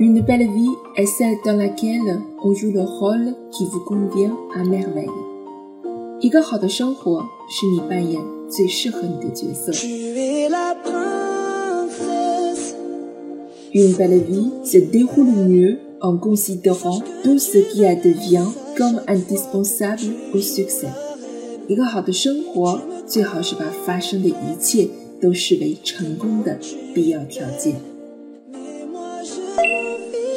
Une belle vie est celle dans laquelle on joue le rôle qui vous convient à merveille。一个好的生活是你扮演最适合你的角色。Une belle vie se déroule mieux en considérant tout ce qui advient comme indispensable au succès。一个好的生活最好是把发生的一切都视为成功的必要条件。 love you.